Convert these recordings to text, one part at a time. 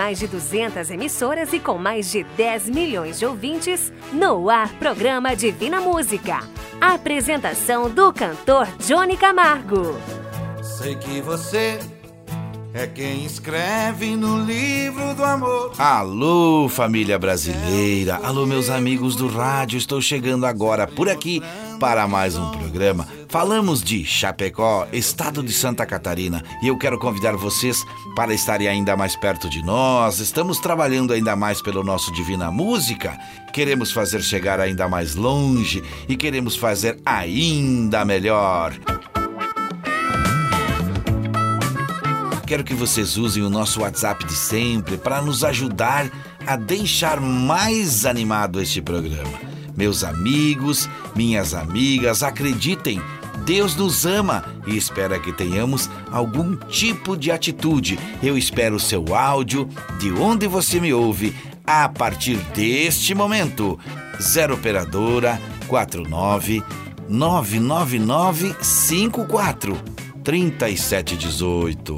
mais de 200 emissoras e com mais de 10 milhões de ouvintes, no ar programa Divina Música. apresentação do cantor Johnny Camargo. Sei que você é quem escreve no livro do amor. Alô, família brasileira. Alô, meus amigos do rádio. Estou chegando agora por aqui para mais um programa. Falamos de Chapecó, estado de Santa Catarina, e eu quero convidar vocês para estarem ainda mais perto de nós. Estamos trabalhando ainda mais pelo nosso Divina Música. Queremos fazer chegar ainda mais longe e queremos fazer ainda melhor. quero que vocês usem o nosso WhatsApp de sempre para nos ajudar a deixar mais animado este programa. Meus amigos, minhas amigas, acreditem, Deus nos ama e espera que tenhamos algum tipo de atitude. Eu espero o seu áudio de onde você me ouve a partir deste momento. 0 operadora 49 999 54 3718.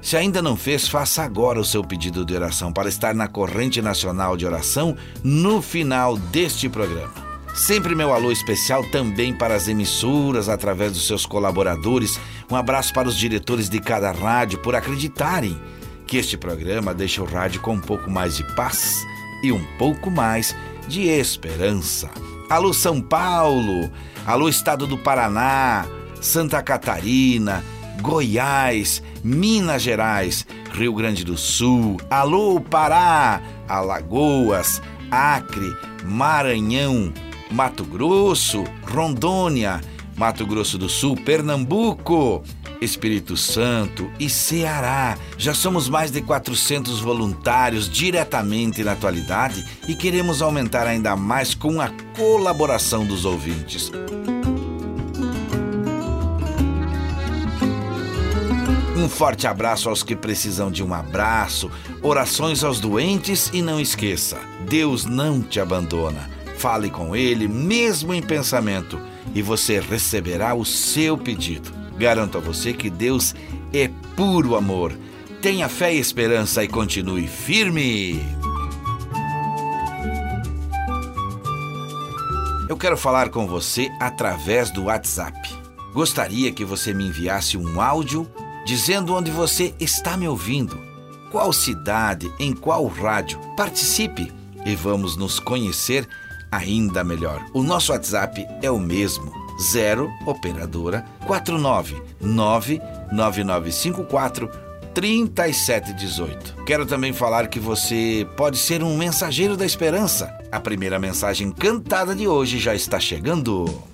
Se ainda não fez, faça agora o seu pedido de oração para estar na corrente nacional de oração no final deste programa. Sempre meu alô especial também para as emissoras através dos seus colaboradores. Um abraço para os diretores de cada rádio por acreditarem que este programa deixa o rádio com um pouco mais de paz e um pouco mais de esperança. Alô São Paulo, alô Estado do Paraná, Santa Catarina, Goiás, Minas Gerais, Rio Grande do Sul, alô Pará, Alagoas, Acre, Maranhão, Mato Grosso, Rondônia, Mato Grosso do Sul, Pernambuco, Espírito Santo e Ceará. Já somos mais de 400 voluntários diretamente na atualidade e queremos aumentar ainda mais com a colaboração dos ouvintes. Um forte abraço aos que precisam de um abraço, orações aos doentes e não esqueça: Deus não te abandona. Fale com Ele, mesmo em pensamento, e você receberá o seu pedido. Garanto a você que Deus é puro amor. Tenha fé e esperança e continue firme. Eu quero falar com você através do WhatsApp. Gostaria que você me enviasse um áudio dizendo onde você está me ouvindo, qual cidade, em qual rádio. Participe e vamos nos conhecer ainda melhor. O nosso WhatsApp é o mesmo: 0 operadora 499 9954 3718. Quero também falar que você pode ser um mensageiro da esperança. A primeira mensagem cantada de hoje já está chegando.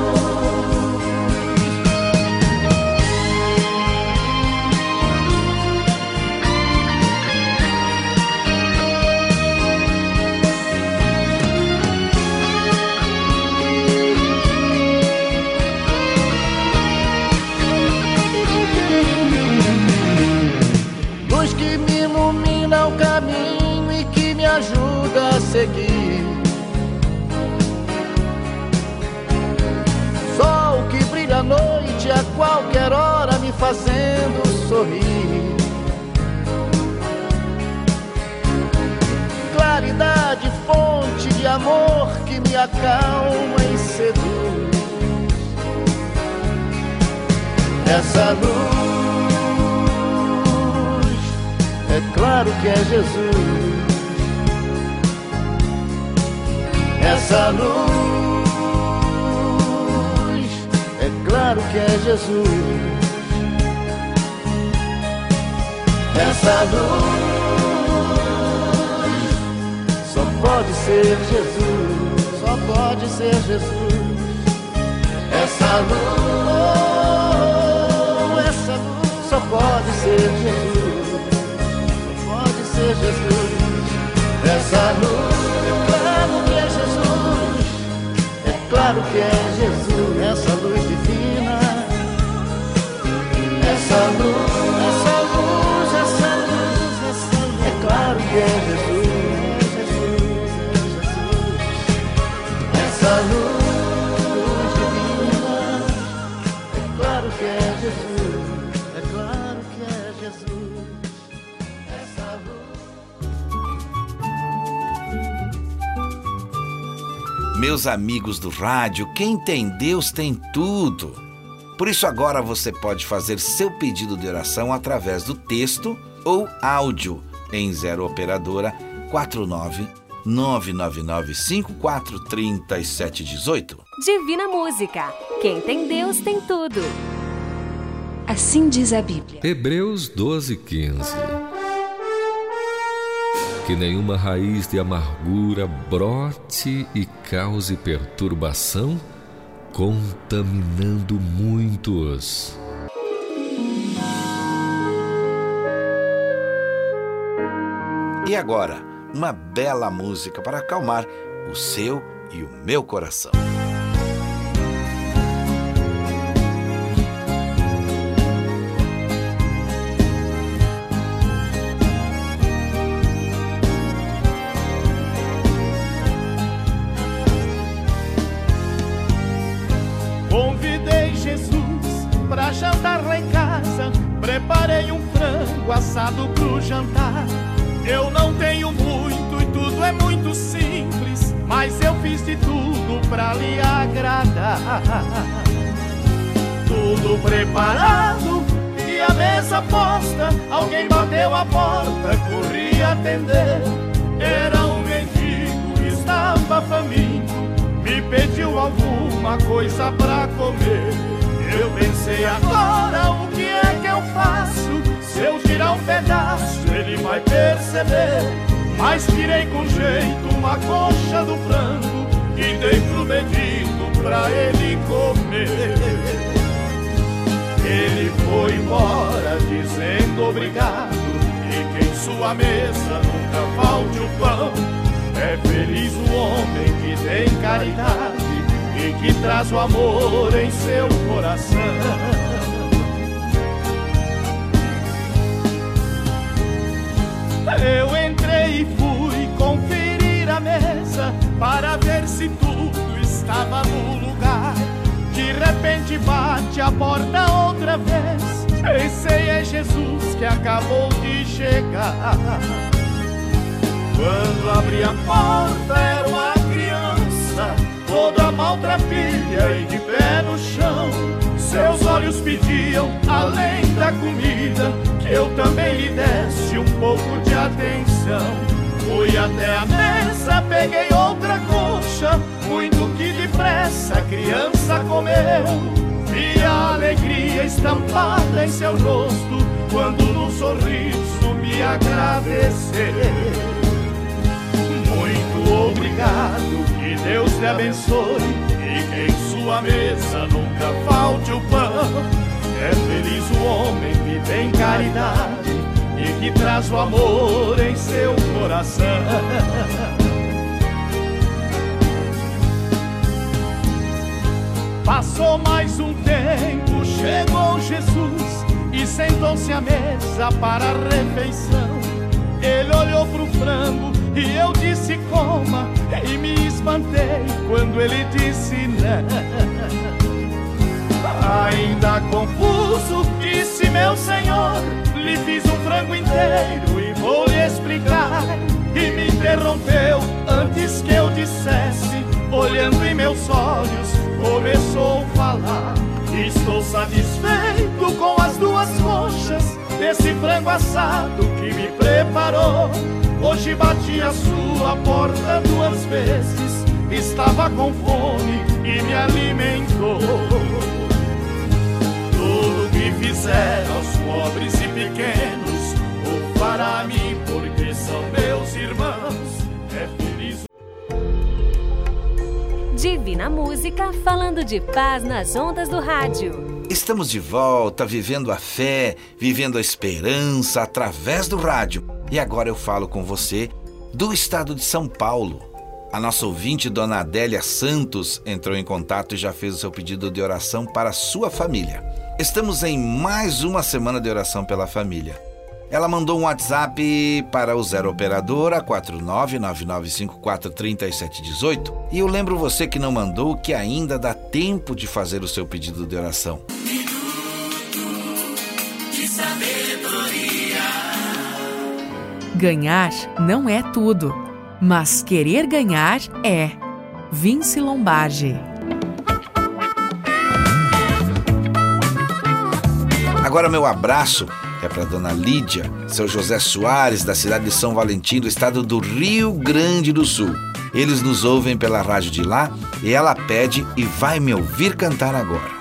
Acalma e seduz. Essa luz, é claro que é Jesus. essa luz. É claro que é Jesus. Essa luz só pode ser Jesus. Pode ser Jesus. Essa luz, essa luz só pode ser Jesus. Só pode ser Jesus. Essa luz. claro que é Jesus, essa Meus amigos do rádio, quem tem Deus tem tudo. Por isso, agora você pode fazer seu pedido de oração através do texto ou áudio em 0 Operadora 49 999 543718. Divina Música. Quem tem Deus tem tudo. Assim diz a Bíblia. Hebreus 12, 15. Que nenhuma raiz de amargura brote e cause perturbação, contaminando muitos. E agora, uma bela música para acalmar o seu e o meu coração. Frango assado pro jantar. Eu não tenho muito e tudo é muito simples. Mas eu fiz de tudo pra lhe agradar. Tudo preparado e a mesa posta. Alguém bateu a porta, corri atender. Era um mendigo que estava faminto. Me pediu alguma coisa pra comer. Eu pensei agora o que é que eu faço? Se eu tirar um pedaço, ele vai perceber. Mas tirei com jeito uma coxa do frango e dei pro mendigo pra ele comer. Ele foi embora dizendo obrigado e que em sua mesa nunca falte o pão. É feliz o homem que tem caridade e que traz o amor em seu coração. Eu entrei e fui conferir a mesa para ver se tudo estava no lugar. De repente bate a porta outra vez. Pensei é Jesus que acabou de chegar. Quando abri a porta era uma criança, toda maltrapilha e de pé no chão. Seus olhos pediam, além da comida, que eu também lhe desse um pouco de atenção. Fui até a mesa, peguei outra coxa, muito que depressa a criança comeu. Vi a alegria estampada em seu rosto, quando num sorriso me agradeceu. Muito obrigado, que Deus te abençoe, e que em sua mesa nunca falte o pão. É feliz o homem que tem caridade e que traz o amor em seu coração. Passou mais um tempo, chegou Jesus e sentou-se à mesa para a refeição. Ele olhou pro frango e eu disse coma e me espantei quando ele disse não. Ainda confuso, disse meu senhor, lhe fiz um frango inteiro e vou lhe explicar. E me interrompeu antes que eu dissesse, olhando em meus olhos, começou a falar. Estou satisfeito com as duas coxas desse frango assado que me preparou. Hoje bati a sua porta duas vezes, estava com fome e me alimentou. Tudo que fizer aos pobres e pequenos, o fará a mim, porque são meus irmãos. É feliz. Divina Música falando de paz nas ondas do rádio. Estamos de volta, vivendo a fé, vivendo a esperança através do rádio. E agora eu falo com você do estado de São Paulo. A nossa ouvinte, Dona Adélia Santos, entrou em contato e já fez o seu pedido de oração para sua família. Estamos em mais uma semana de oração pela família. Ela mandou um WhatsApp para o Zero Operadora 499543718 e eu lembro você que não mandou que ainda dá tempo de fazer o seu pedido de oração. Ganhar não é tudo, mas querer ganhar é. Vince Lombardi. Agora meu abraço é para Dona Lídia, seu José Soares, da cidade de São Valentim, do estado do Rio Grande do Sul. Eles nos ouvem pela rádio de lá e ela pede e vai me ouvir cantar agora.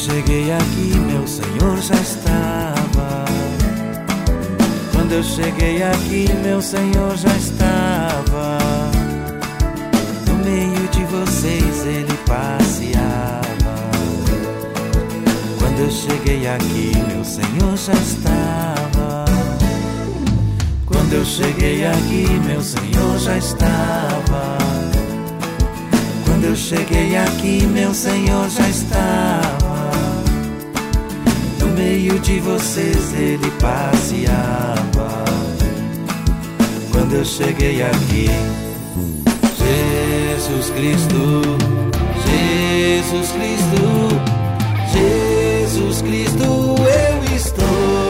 Cheguei aqui, meu Senhor já estava. Quando eu cheguei aqui, meu Senhor já estava. No meio de vocês ele passeava. Quando eu cheguei aqui, meu Senhor já estava. Quando eu cheguei aqui, meu Senhor já estava. Quando eu cheguei aqui, meu Senhor já estava. Meio de vocês ele passeava. Quando eu cheguei aqui, Jesus Cristo, Jesus Cristo, Jesus Cristo, eu estou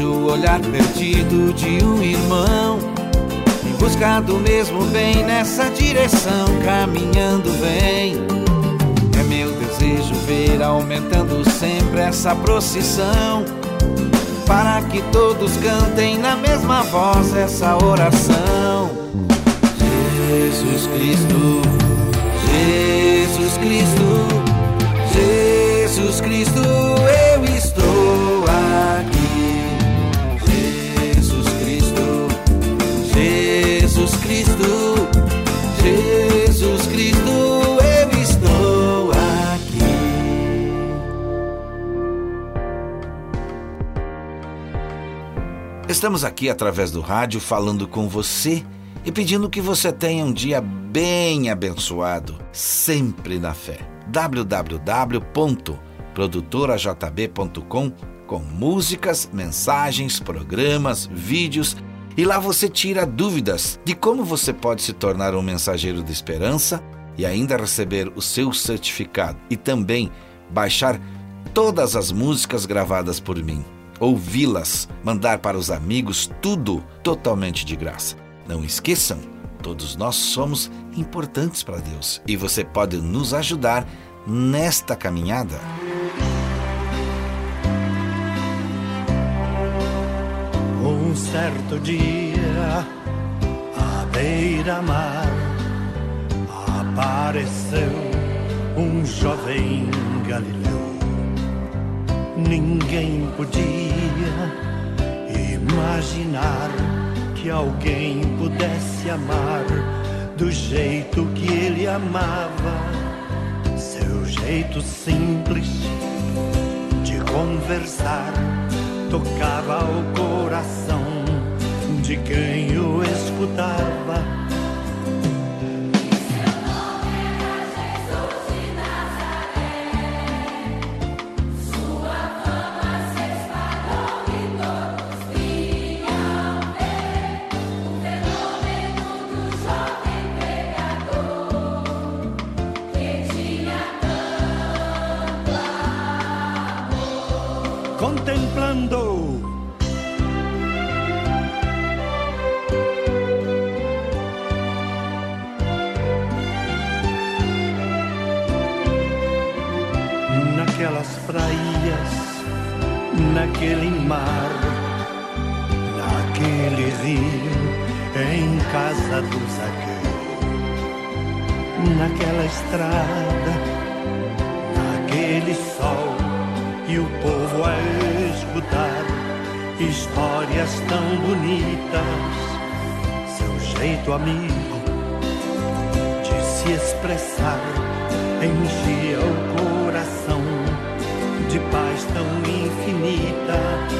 vejo o olhar perdido de um irmão. Em busca do mesmo bem nessa direção, caminhando vem. É meu desejo ver aumentando sempre essa procissão. Para que todos cantem na mesma voz essa oração. Jesus Cristo, Jesus Cristo, Jesus Cristo, eu Cristo, Jesus Cristo, eu estou aqui. Estamos aqui através do rádio falando com você e pedindo que você tenha um dia bem abençoado, sempre na fé. www.produtorajb.com com músicas, mensagens, programas, vídeos e lá você tira dúvidas de como você pode se tornar um mensageiro de esperança e ainda receber o seu certificado e também baixar todas as músicas gravadas por mim, ouvi-las, mandar para os amigos, tudo totalmente de graça. Não esqueçam, todos nós somos importantes para Deus e você pode nos ajudar nesta caminhada. Um certo dia, à beira-mar, apareceu um jovem galileu. Ninguém podia imaginar que alguém pudesse amar do jeito que ele amava. Seu jeito simples de conversar tocava o coração de quem o escutava. Contemplando naquelas praias, naquele mar, naquele rio, em casa do Zaqueu, naquela estrada, e o povo a escutar histórias tão bonitas, seu jeito amigo de se expressar enchia o coração de paz tão infinita.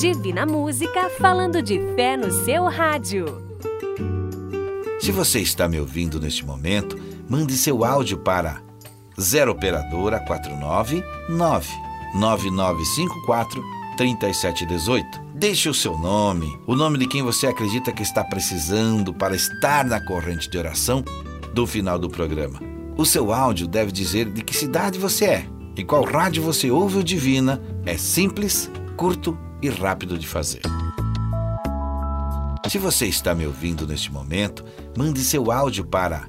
Divina Música falando de fé no seu rádio. Se você está me ouvindo neste momento, mande seu áudio para 0 operadora 499 9954 3718. Deixe o seu nome, o nome de quem você acredita que está precisando para estar na corrente de oração do final do programa. O seu áudio deve dizer de que cidade você é e qual rádio você ouve o Divina. É simples, curto e rápido de fazer. Se você está me ouvindo neste momento, mande seu áudio para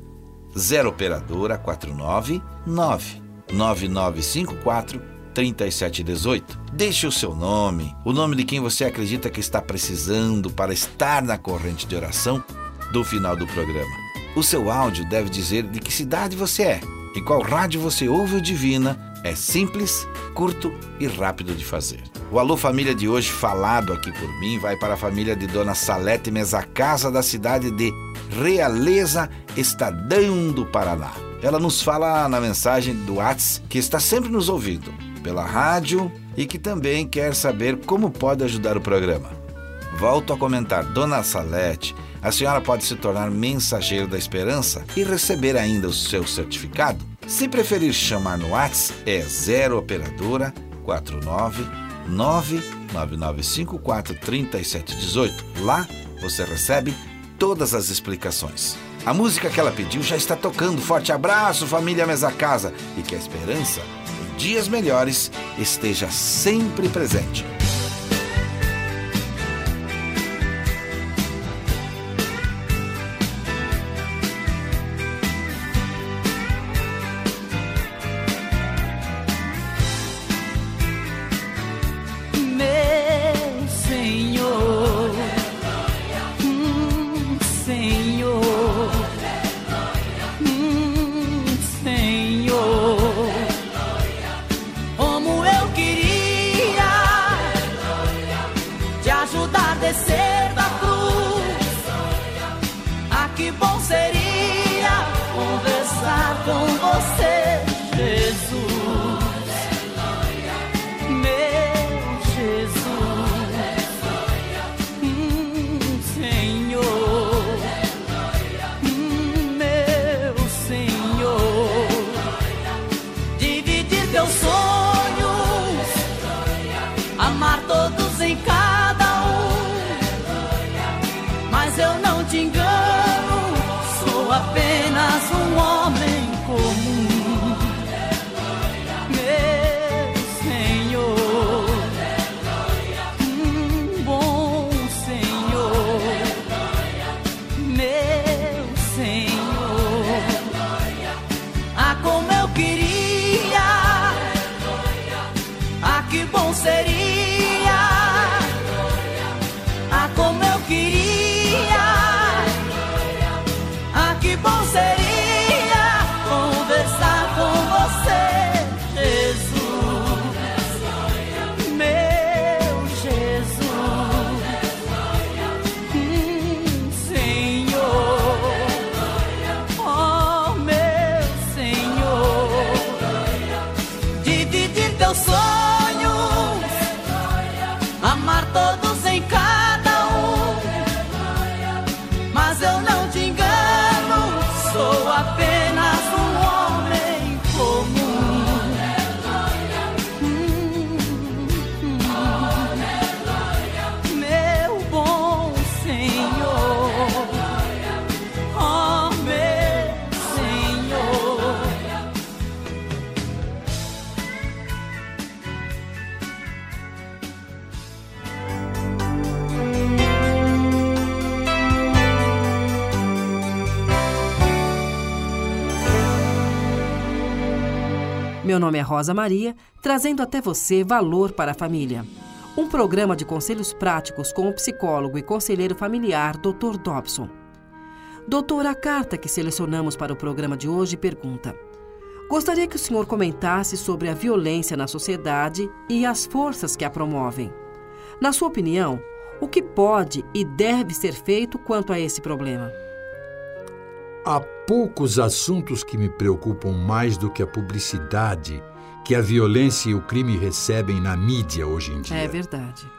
0 operadora 499 9954 3718. Deixe o seu nome, o nome de quem você acredita que está precisando para estar na corrente de oração do final do programa. O seu áudio deve dizer de que cidade você é e qual rádio você ouve o Divina. É simples, curto e rápido de fazer. O Alô Família de hoje, falado aqui por mim, vai para a família de Dona Salete Mesacasa, da cidade de Realeza, Estadão do Paraná. Ela nos fala na mensagem do Whats que está sempre nos ouvindo pela rádio e que também quer saber como pode ajudar o programa. Volto a comentar, Dona Salete, a senhora pode se tornar mensageiro da esperança e receber ainda o seu certificado. Se preferir chamar no Whats, é 0 operadora 49 99954 3718. Lá você recebe todas as explicações. A música que ela pediu já está tocando. Forte abraço, família Mesa Casa, e que a esperança em dias melhores esteja sempre presente. Meu nome é Rosa Maria, trazendo até você Valor para a Família. Um programa de conselhos práticos com o psicólogo e conselheiro familiar Dr. Dobson. Doutor, a carta que selecionamos para o programa de hoje pergunta: Gostaria que o senhor comentasse sobre a violência na sociedade e as forças que a promovem. Na sua opinião, o que pode e deve ser feito quanto a esse problema? Há poucos assuntos que me preocupam mais do que a publicidade que a violência e o crime recebem na mídia hoje em dia. É verdade.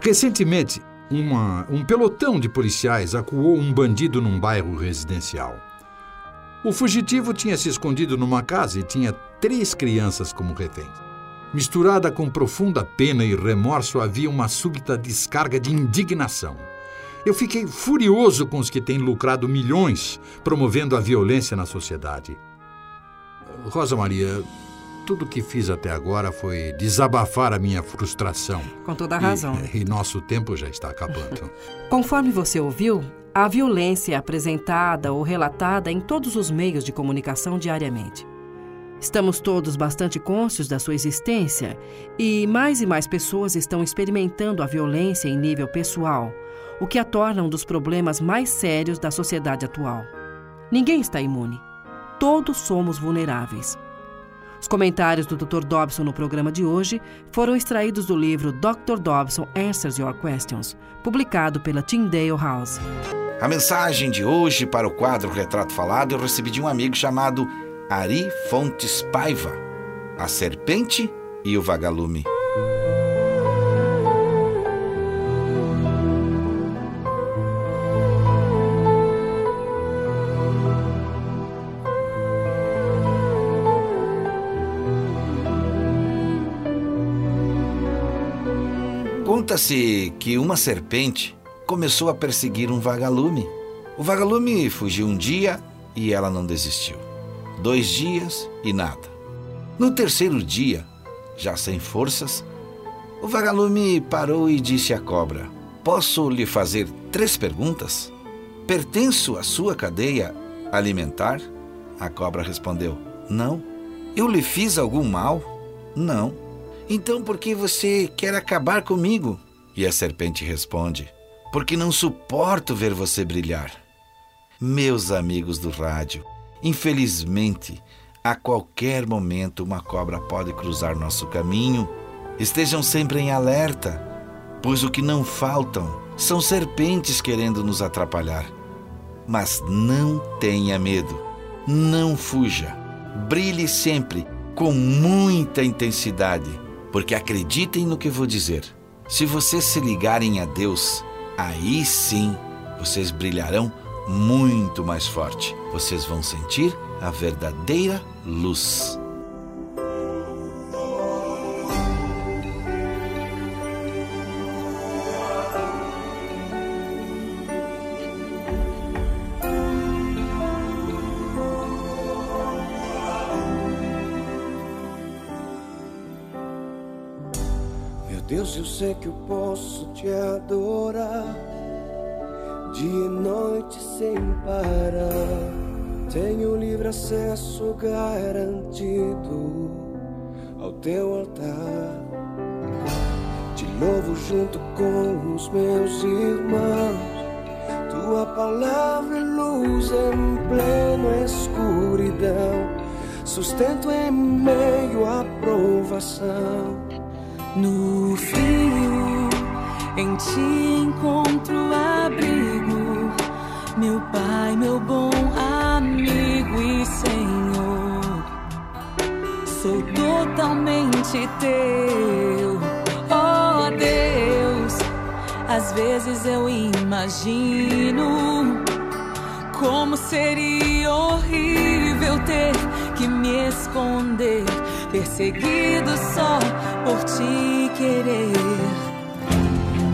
Recentemente, uma, um pelotão de policiais acuou um bandido num bairro residencial. O fugitivo tinha se escondido numa casa e tinha três crianças como reféns. Misturada com profunda pena e remorso, havia uma súbita descarga de indignação. Eu fiquei furioso com os que têm lucrado milhões promovendo a violência na sociedade. Rosa Maria, tudo que fiz até agora foi desabafar a minha frustração. Com toda a razão. E, e nosso tempo já está acabando. Conforme você ouviu, a violência é apresentada ou relatada em todos os meios de comunicação diariamente. Estamos todos bastante cônscios da sua existência e mais e mais pessoas estão experimentando a violência em nível pessoal, o que a torna um dos problemas mais sérios da sociedade atual. Ninguém está imune. Todos somos vulneráveis. Os comentários do Dr. Dobson no programa de hoje foram extraídos do livro Dr. Dobson Answers Your Questions, publicado pela Tyndale House. A mensagem de hoje para o quadro Retrato Falado eu recebi de um amigo chamado Ari Fontes Paiva, A Serpente e o Vagalume. Conta-se que uma serpente começou a perseguir um vagalume. O vagalume fugiu um dia e ela não desistiu. Dois dias e nada. No terceiro dia, já sem forças, o vagalume parou e disse à cobra: Posso lhe fazer três perguntas? Pertenço à sua cadeia alimentar? A cobra respondeu: Não. Eu lhe fiz algum mal? Não. Então por que você quer acabar comigo? E a serpente responde: Porque não suporto ver você brilhar. Meus amigos do rádio, infelizmente, a qualquer momento uma cobra pode cruzar nosso caminho. Estejam sempre em alerta, pois o que não faltam são serpentes querendo nos atrapalhar. Mas não tenha medo, não fuja, brilhe sempre com muita intensidade porque acreditem no que vou dizer. Se vocês se ligarem a Deus, aí sim vocês brilharão muito mais forte. Vocês vão sentir a verdadeira luz. Eu sei que eu posso te adorar dia e noite sem parar. Tenho livre acesso garantido ao teu altar. Te louvo junto com os meus irmãos. Tua palavra é luz em plena escuridão, sustento em meio à provação. No frio, em ti encontro abrigo, meu Pai, meu bom amigo e Senhor. Sou totalmente teu, oh Deus. Às vezes eu imagino como seria horrível ter que me esconder, perseguido só por te querer.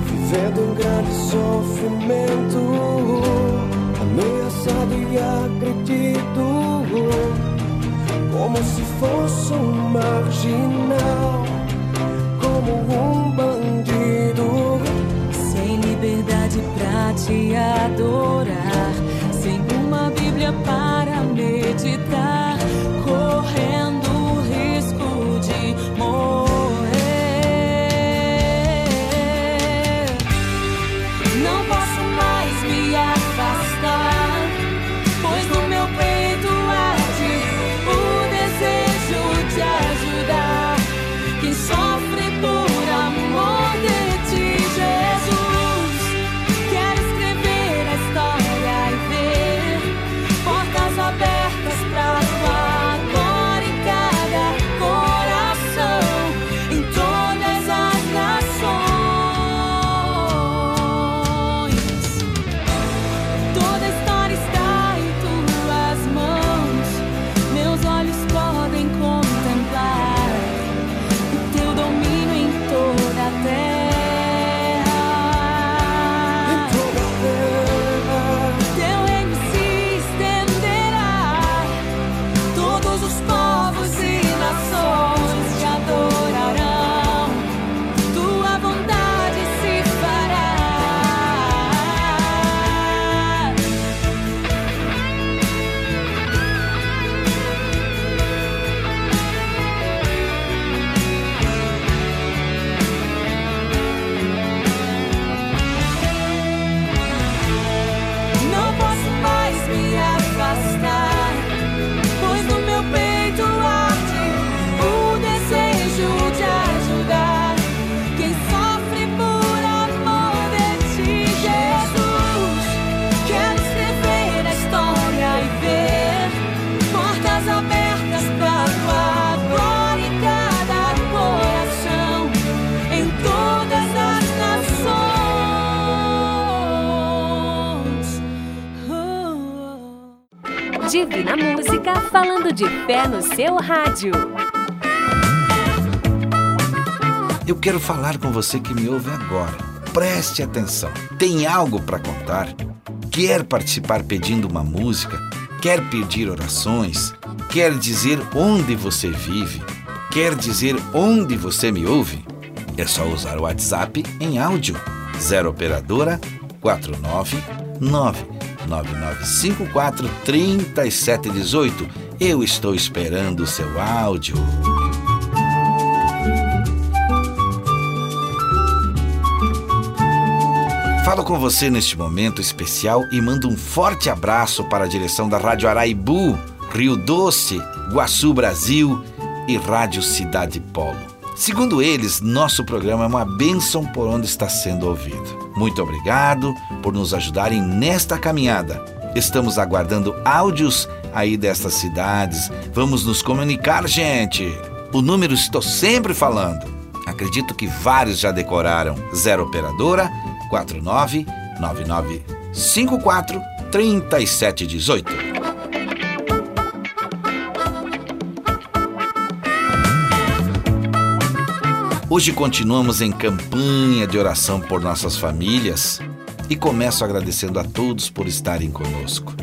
Vivendo um grande sofrimento, ameaçado e agredido, como se fosse um marginal, como um bandido. Sem liberdade pra te adorar, sem uma Bíblia para meditar, correndo seu rádio. Eu quero falar com você que me ouve agora. Preste atenção. Tem algo para contar? Quer participar pedindo uma música? Quer pedir orações? Quer dizer onde você vive? Quer dizer onde você me ouve? É só usar o WhatsApp em áudio. 0 operadora 499 9954 3718. Eu estou esperando o seu áudio. Falo com você neste momento especial e mando um forte abraço para a direção da Rádio Araibu, Rio Doce, Guaçu Brasil e Rádio Cidade Polo. Segundo eles, nosso programa é uma bênção por onde está sendo ouvido. Muito obrigado por nos ajudarem nesta caminhada. Estamos aguardando áudios aí destas cidades. Vamos nos comunicar, gente. O número estou sempre falando. Acredito que vários já decoraram. Zero Operadora 49 9954 3718. Hoje continuamos em campanha de oração por nossas famílias e começo agradecendo a todos por estarem conosco.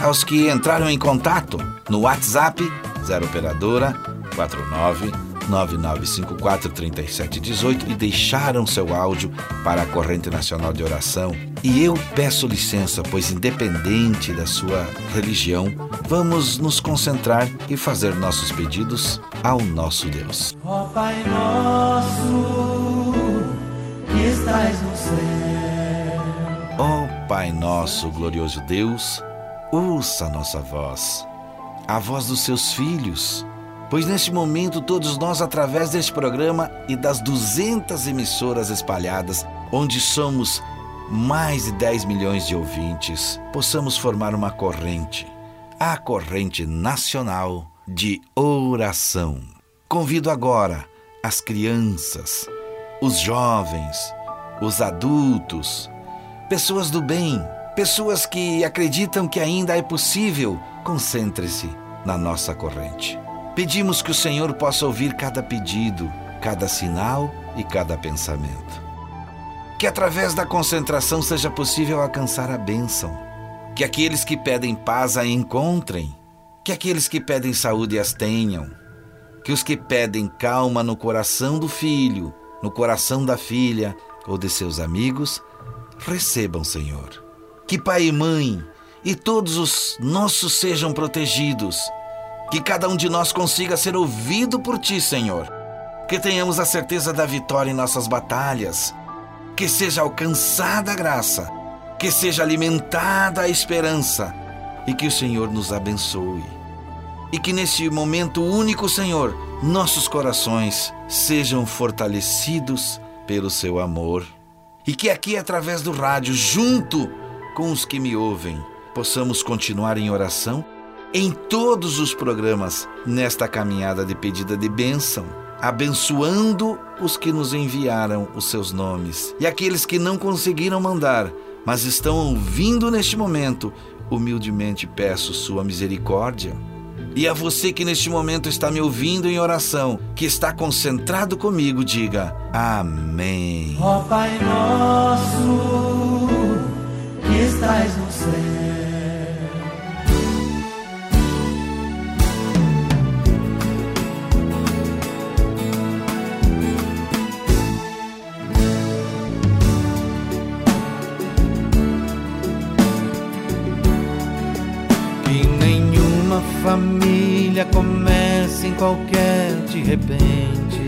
Aos que entraram em contato no WhatsApp 0 operadora 49 99543718 e deixaram seu áudio para a Corrente Nacional de Oração. E eu peço licença, pois independente da sua religião, vamos nos concentrar e fazer nossos pedidos ao nosso Deus. Ó Pai nosso, que estás no céu. Ó Pai nosso, glorioso Deus, ouça a nossa voz, a voz dos seus filhos pois neste momento todos nós, através deste programa e das 200 emissoras espalhadas, onde somos mais de 10 milhões de ouvintes, possamos formar uma corrente, a corrente nacional de oração. Convido agora as crianças, os jovens, os adultos, pessoas do bem, pessoas que acreditam que ainda é possível, concentre-se na nossa corrente. Pedimos que o Senhor possa ouvir cada pedido, cada sinal e cada pensamento. Que através da concentração seja possível alcançar a bênção. Que aqueles que pedem paz a encontrem. Que aqueles que pedem saúde as tenham. Que os que pedem calma no coração do filho, no coração da filha ou de seus amigos, recebam, Senhor. Que pai e mãe e todos os nossos sejam protegidos que cada um de nós consiga ser ouvido por Ti, Senhor. Que tenhamos a certeza da vitória em nossas batalhas. Que seja alcançada a graça. Que seja alimentada a esperança. E que o Senhor nos abençoe. E que neste momento único, Senhor, nossos corações sejam fortalecidos pelo Seu amor. E que aqui, através do rádio, junto com os que me ouvem, possamos continuar em oração em todos os programas nesta caminhada de pedida de bênção, abençoando os que nos enviaram os seus nomes e aqueles que não conseguiram mandar, mas estão ouvindo neste momento, humildemente peço sua misericórdia. E a você que neste momento está me ouvindo em oração, que está concentrado comigo, diga Amém. Ó Pai nosso, estás no céu. família começa em qualquer de repente.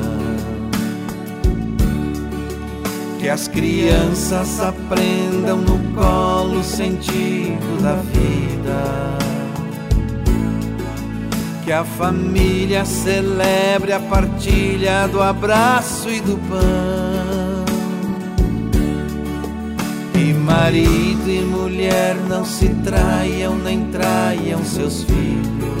que as crianças aprendam no colo o sentido da vida. Que a família celebre a partilha do abraço e do pão. Que marido e mulher não se traiam nem traiam seus filhos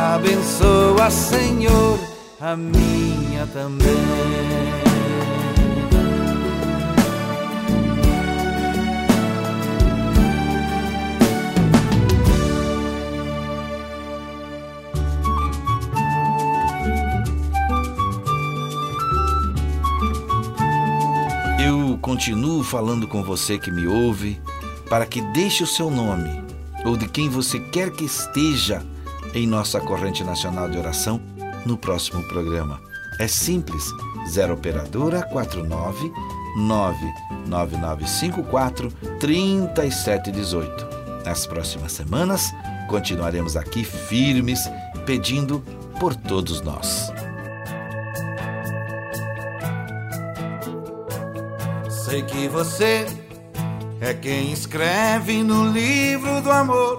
Abençoa, Senhor, a minha também. Eu continuo falando com você que me ouve para que deixe o seu nome ou de quem você quer que esteja em nossa corrente nacional de oração no próximo programa. É simples, 0 operadora 49 99954 3718. Nas próximas semanas, continuaremos aqui firmes, pedindo por todos nós. Sei que você é quem escreve no livro do amor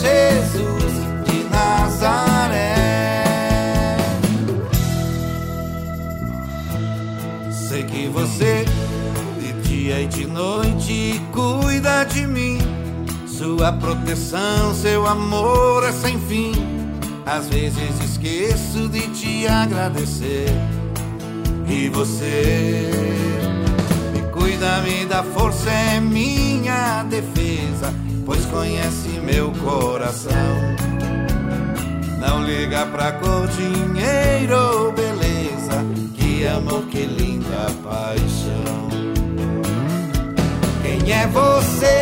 Jesus de Nazaré. Sei que você de dia e de noite cuida de mim. Sua proteção, seu amor é sem fim. Às vezes esqueço de te agradecer. E você me cuida, me dá força, é minha defesa, pois conhece meu coração. Não liga pra cor, dinheiro ou beleza, que amor, que linda paixão. Quem é você?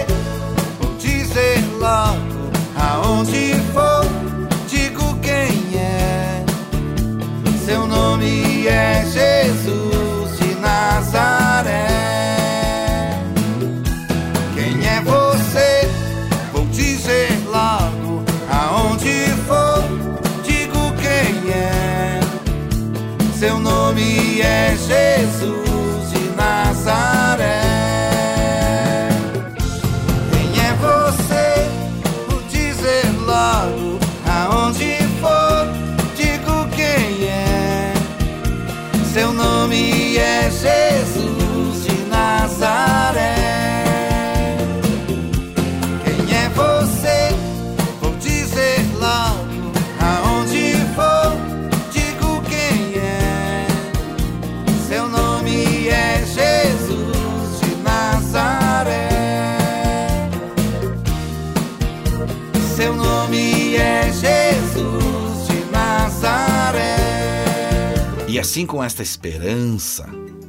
Assim, com esta esperança,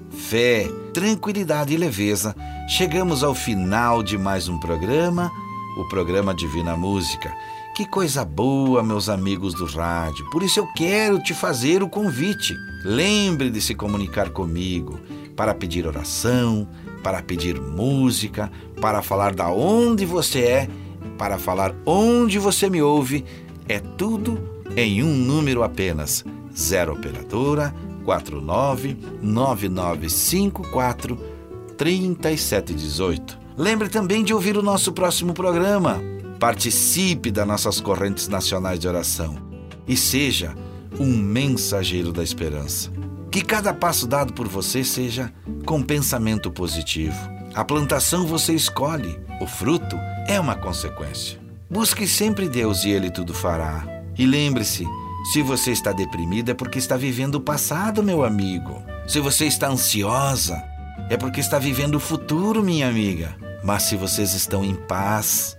fé, tranquilidade e leveza, chegamos ao final de mais um programa, o programa Divina Música. Que coisa boa, meus amigos do rádio. Por isso eu quero te fazer o convite. Lembre de se comunicar comigo para pedir oração, para pedir música, para falar da onde você é, para falar onde você me ouve. É tudo em um número apenas. 0 operadora 49 9954 3718. Lembre também de ouvir o nosso próximo programa. Participe das nossas correntes nacionais de oração e seja um mensageiro da esperança. Que cada passo dado por você seja com pensamento positivo. A plantação você escolhe, o fruto é uma consequência. Busque sempre Deus e Ele tudo fará. E lembre-se, se você está deprimido é porque está vivendo o passado, meu amigo. Se você está ansiosa, é porque está vivendo o futuro, minha amiga. Mas se vocês estão em paz,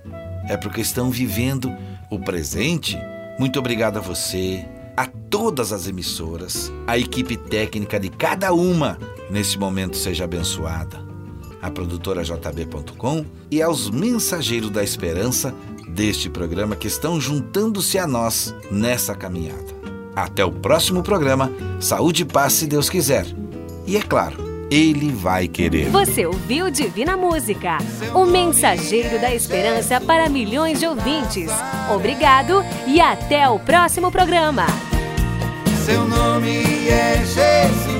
é porque estão vivendo o presente. Muito obrigado a você, a todas as emissoras, a equipe técnica de cada uma nesse momento seja abençoada. A produtora JB.com e aos mensageiros da esperança deste programa que estão juntando-se a nós nessa caminhada. Até o próximo programa. Saúde e paz, se Deus quiser. E é claro, Ele vai querer. Você ouviu Divina Música, o mensageiro da esperança para milhões de ouvintes. Obrigado e até o próximo programa. Seu nome é Jesus.